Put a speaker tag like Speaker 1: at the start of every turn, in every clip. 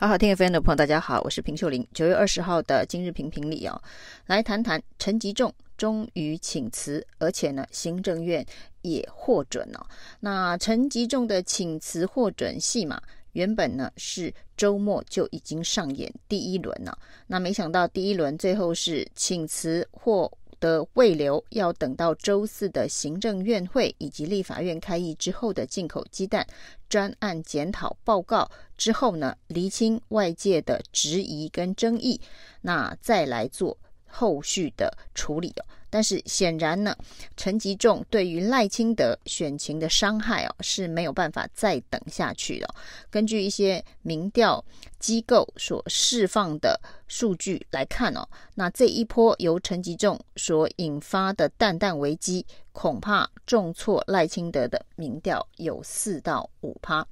Speaker 1: 好好听 FM 的朋友，大家好，我是平秀玲。九月二十号的今日评评理哦，来谈谈陈吉仲终于请辞，而且呢，行政院也获准了。那陈吉仲的请辞获准戏码，原本呢是周末就已经上演第一轮了。那没想到第一轮最后是请辞获得未留，要等到周四的行政院会以及立法院开议之后的进口鸡蛋专案检讨报告之后呢，厘清外界的质疑跟争议，那再来做后续的处理哦。但是显然呢，陈吉仲对于赖清德选情的伤害哦是没有办法再等下去了。根据一些民调机构所释放的数据来看哦，那这一波由陈吉仲所引发的蛋蛋危机，恐怕重挫赖清德的民调有四到五趴。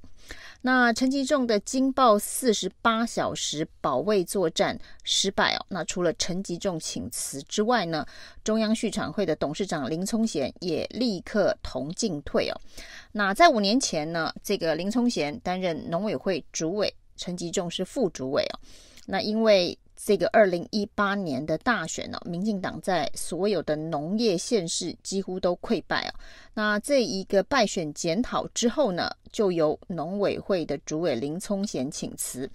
Speaker 1: 那陈吉仲的惊爆四十八小时保卫作战失败哦，那除了陈吉仲请辞之外呢，中央续产会的董事长林聪贤也立刻同进退哦。那在五年前呢，这个林聪贤担任农委会主委，陈吉仲是副主委哦。那因为这个二零一八年的大选呢，民进党在所有的农业县市几乎都溃败啊。那这一个败选检讨之后呢，就由农委会的主委林聪贤请辞。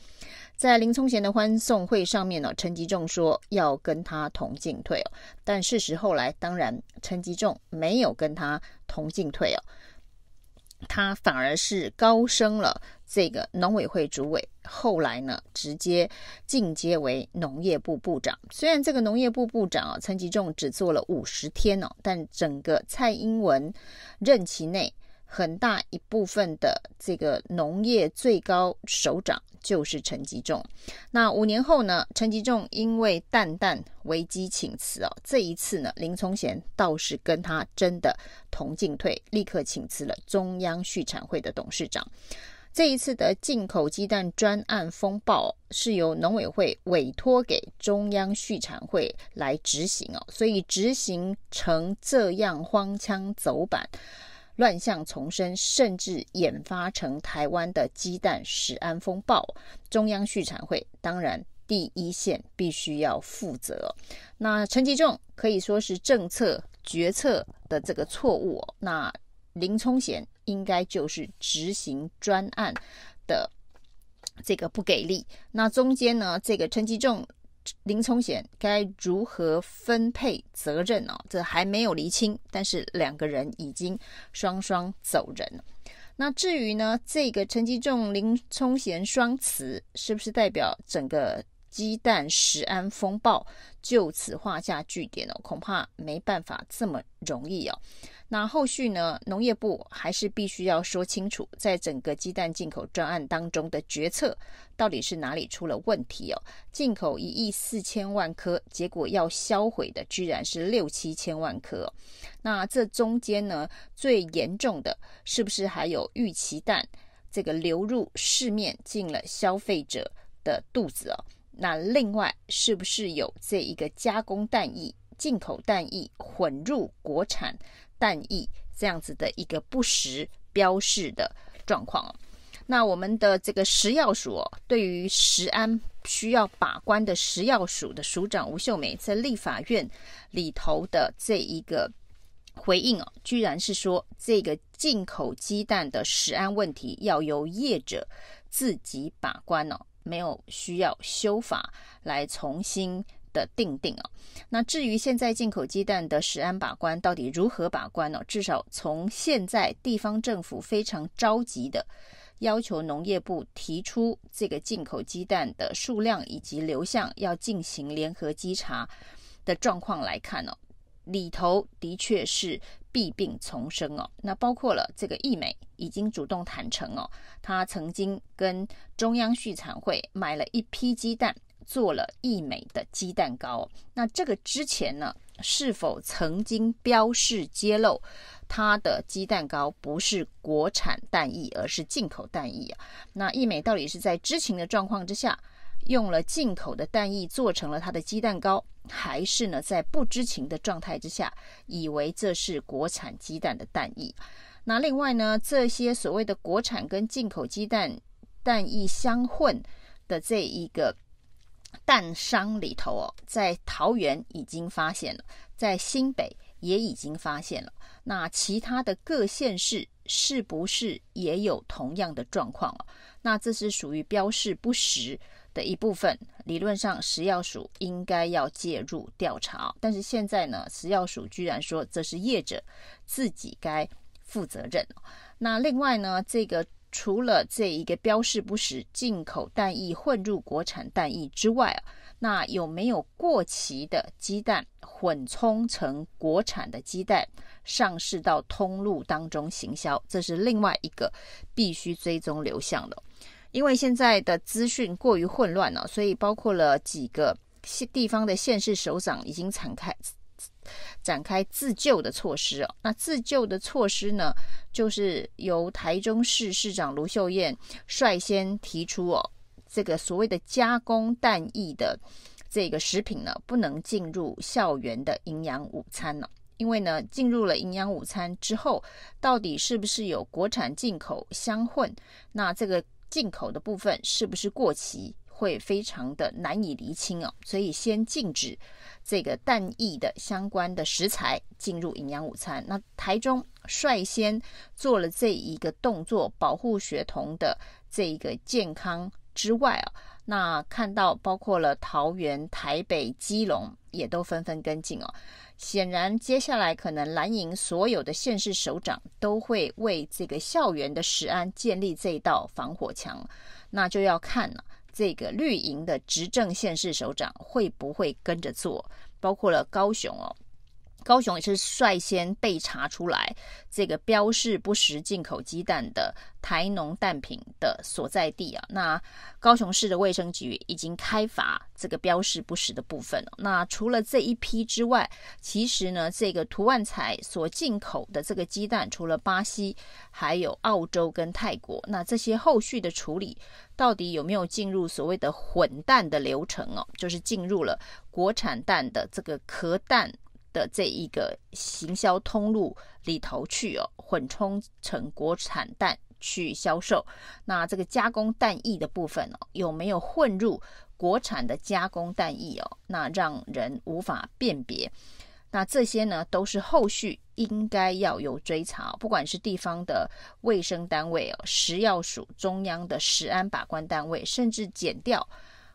Speaker 1: 在林聪贤的欢送会上面呢，陈吉仲说要跟他同进退哦。但事实后来，当然陈吉仲没有跟他同进退哦。他反而是高升了这个农委会主委，后来呢，直接进阶为农业部部长。虽然这个农业部部长啊，陈吉仲只做了五十天哦，但整个蔡英文任期内。很大一部分的这个农业最高首长就是陈吉仲。那五年后呢，陈吉仲因为蛋蛋危机请辞哦。这一次呢，林聪贤倒是跟他真的同进退，立刻请辞了中央畜产会的董事长。这一次的进口鸡蛋专案风暴是由农委会委托给中央畜产会来执行哦，所以执行成这样荒腔走板。乱象丛生，甚至演发成台湾的鸡蛋食安风暴。中央畜产会当然第一线必须要负责。那陈吉仲可以说是政策决策的这个错误。那林聪贤应该就是执行专案的这个不给力。那中间呢，这个陈吉仲。林聪贤该如何分配责任呢？这还没有厘清，但是两个人已经双双走人。那至于呢，这个陈吉仲、林聪贤双辞，是不是代表整个鸡蛋食安风暴就此画下句点哦？恐怕没办法这么容易哦。那后续呢？农业部还是必须要说清楚，在整个鸡蛋进口专案当中的决策到底是哪里出了问题哦？进口一亿四千万颗，结果要销毁的居然是六七千万颗。那这中间呢，最严重的是不是还有预期蛋这个流入市面进了消费者的肚子哦？那另外是不是有这一个加工蛋液、进口蛋液混入国产？蛋液这样子的一个不实标示的状况哦，那我们的这个食药署哦，对于食安需要把关的食药署的署长吴秀梅在立法院里头的这一个回应哦，居然是说这个进口鸡蛋的食安问题要由业者自己把关哦，没有需要修法来重新。的定定哦，那至于现在进口鸡蛋的食安把关到底如何把关呢？至少从现在地方政府非常着急的要求农业部提出这个进口鸡蛋的数量以及流向要进行联合稽查的状况来看哦，里头的确是弊病丛生哦。那包括了这个义美已经主动坦承哦，他曾经跟中央畜产会买了一批鸡蛋。做了义美的鸡蛋糕，那这个之前呢，是否曾经标示揭露它的鸡蛋糕不是国产蛋液，而是进口蛋液啊？那义美到底是在知情的状况之下，用了进口的蛋液做成了它的鸡蛋糕，还是呢在不知情的状态之下，以为这是国产鸡蛋的蛋液？那另外呢，这些所谓的国产跟进口鸡蛋蛋液相混。的这一个蛋商里头哦，在桃园已经发现了，在新北也已经发现了。那其他的各县市是不是也有同样的状况哦？那这是属于标示不实的一部分。理论上，食药署应该要介入调查，但是现在呢，食药署居然说这是业者自己该负责任。那另外呢，这个除了这一个标示不实、进口蛋液混入国产蛋液之外啊，那有没有过期的鸡蛋混充成国产的鸡蛋？上市到通路当中行销，这是另外一个必须追踪流向的。因为现在的资讯过于混乱了，所以包括了几个地方的县市首长已经展开展开自救的措施哦。那自救的措施呢，就是由台中市市长卢秀燕率先提出哦，这个所谓的加工蛋液的这个食品呢，不能进入校园的营养午餐呢。因为呢，进入了营养午餐之后，到底是不是有国产进口相混？那这个进口的部分是不是过期，会非常的难以厘清哦。所以先禁止这个蛋液的相关的食材进入营养午餐。那台中率先做了这一个动作，保护学童的这一个健康之外啊，那看到包括了桃园、台北、基隆也都纷纷跟进哦。显然，接下来可能蓝营所有的县市首长都会为这个校园的食安建立这道防火墙，那就要看了这个绿营的执政县市首长会不会跟着做，包括了高雄哦。高雄也是率先被查出来这个标示不实进口鸡蛋的台农蛋品的所在地啊。那高雄市的卫生局已经开罚这个标示不实的部分了。那除了这一批之外，其实呢，这个涂万材所进口的这个鸡蛋，除了巴西，还有澳洲跟泰国。那这些后续的处理到底有没有进入所谓的混蛋的流程哦？就是进入了国产蛋的这个壳蛋。的这一个行销通路里头去哦，混充成国产蛋去销售。那这个加工蛋液的部分哦，有没有混入国产的加工蛋液哦？那让人无法辨别。那这些呢，都是后续应该要有追查，不管是地方的卫生单位哦，食药署、中央的食安把关单位，甚至检调，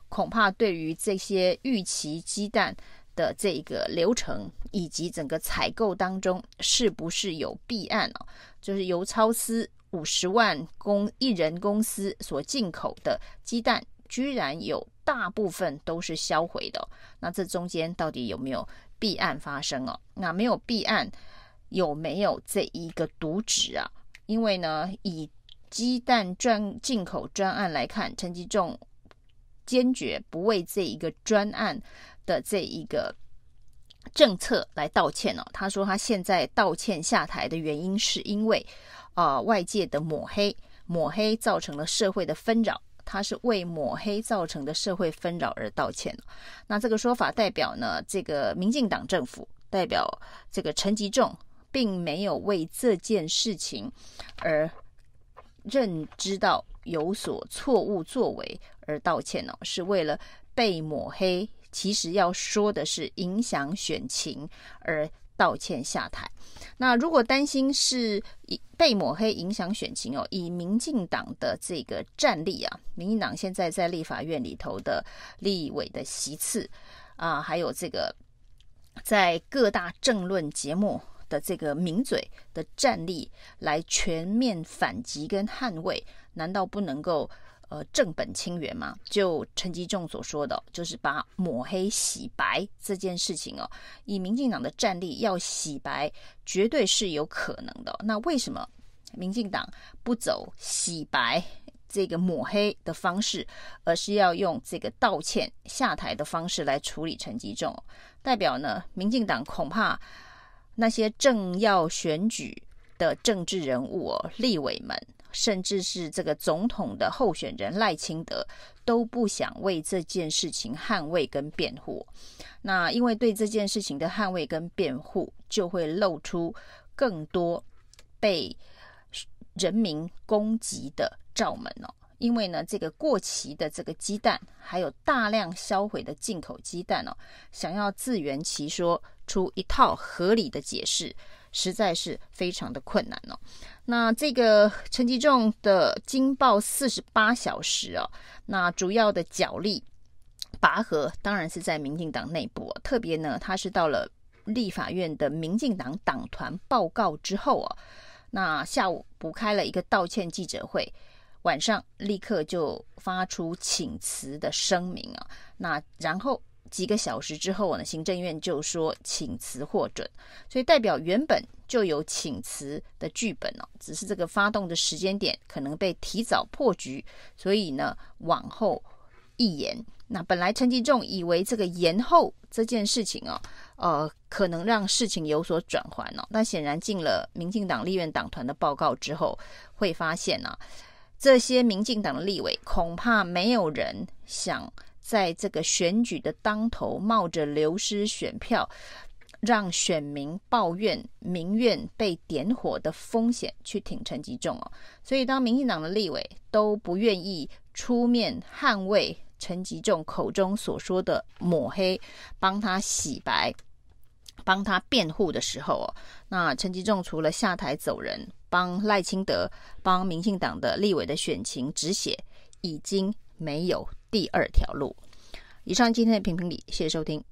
Speaker 1: 恐怕对于这些逾期鸡蛋。的这个流程以及整个采购当中是不是有弊案哦？就是由超思五十万公一人公司所进口的鸡蛋，居然有大部分都是销毁的。那这中间到底有没有弊案发生哦？那没有弊案，有没有这一个渎职啊？因为呢，以鸡蛋专进口专案来看，陈吉仲坚决不为这一个专案。的这一个政策来道歉哦，他说他现在道歉下台的原因是因为啊、呃、外界的抹黑，抹黑造成了社会的纷扰，他是为抹黑造成的社会纷扰而道歉。那这个说法代表呢，这个民进党政府代表这个陈吉仲并没有为这件事情而认知到有所错误作为而道歉哦，是为了被抹黑。其实要说的是影响选情而道歉下台。那如果担心是被抹黑影响选情哦，以民进党的这个战力啊，民进党现在在立法院里头的立委的席次啊，还有这个在各大政论节目的这个名嘴的战力来全面反击跟捍卫，难道不能够？呃，正本清源嘛，就陈吉仲所说的，就是把抹黑洗白这件事情哦，以民进党的战力要洗白，绝对是有可能的。那为什么民进党不走洗白这个抹黑的方式，而是要用这个道歉下台的方式来处理陈吉仲？代表呢，民进党恐怕那些正要选举的政治人物哦，立委们。甚至是这个总统的候选人赖清德都不想为这件事情捍卫跟辩护，那因为对这件事情的捍卫跟辩护，就会露出更多被人民攻击的罩门哦。因为呢，这个过期的这个鸡蛋，还有大量销毁的进口鸡蛋哦，想要自圆其说出一套合理的解释，实在是非常的困难哦。那这个陈吉仲的惊爆四十八小时哦，那主要的角力拔河当然是在民进党内部哦，特别呢，他是到了立法院的民进党党团报告之后哦，那下午补开了一个道歉记者会。晚上立刻就发出请辞的声明啊，那然后几个小时之后呢，行政院就说请辞获准，所以代表原本就有请辞的剧本哦，只是这个发动的时间点可能被提早破局，所以呢往后一延。那本来陈吉仲以为这个延后这件事情哦，呃，可能让事情有所转圜哦，但显然进了民进党立院党团的报告之后，会发现呢、啊。这些民进党的立委恐怕没有人想在这个选举的当头冒着流失选票，让选民抱怨民怨被点火的风险去挺陈吉仲哦。所以当民进党的立委都不愿意出面捍卫陈吉仲口中所说的抹黑，帮他洗白。帮他辩护的时候哦，那陈吉仲除了下台走人，帮赖清德、帮民进党的立委的选情止血，已经没有第二条路。以上今天的评评理，谢谢收听。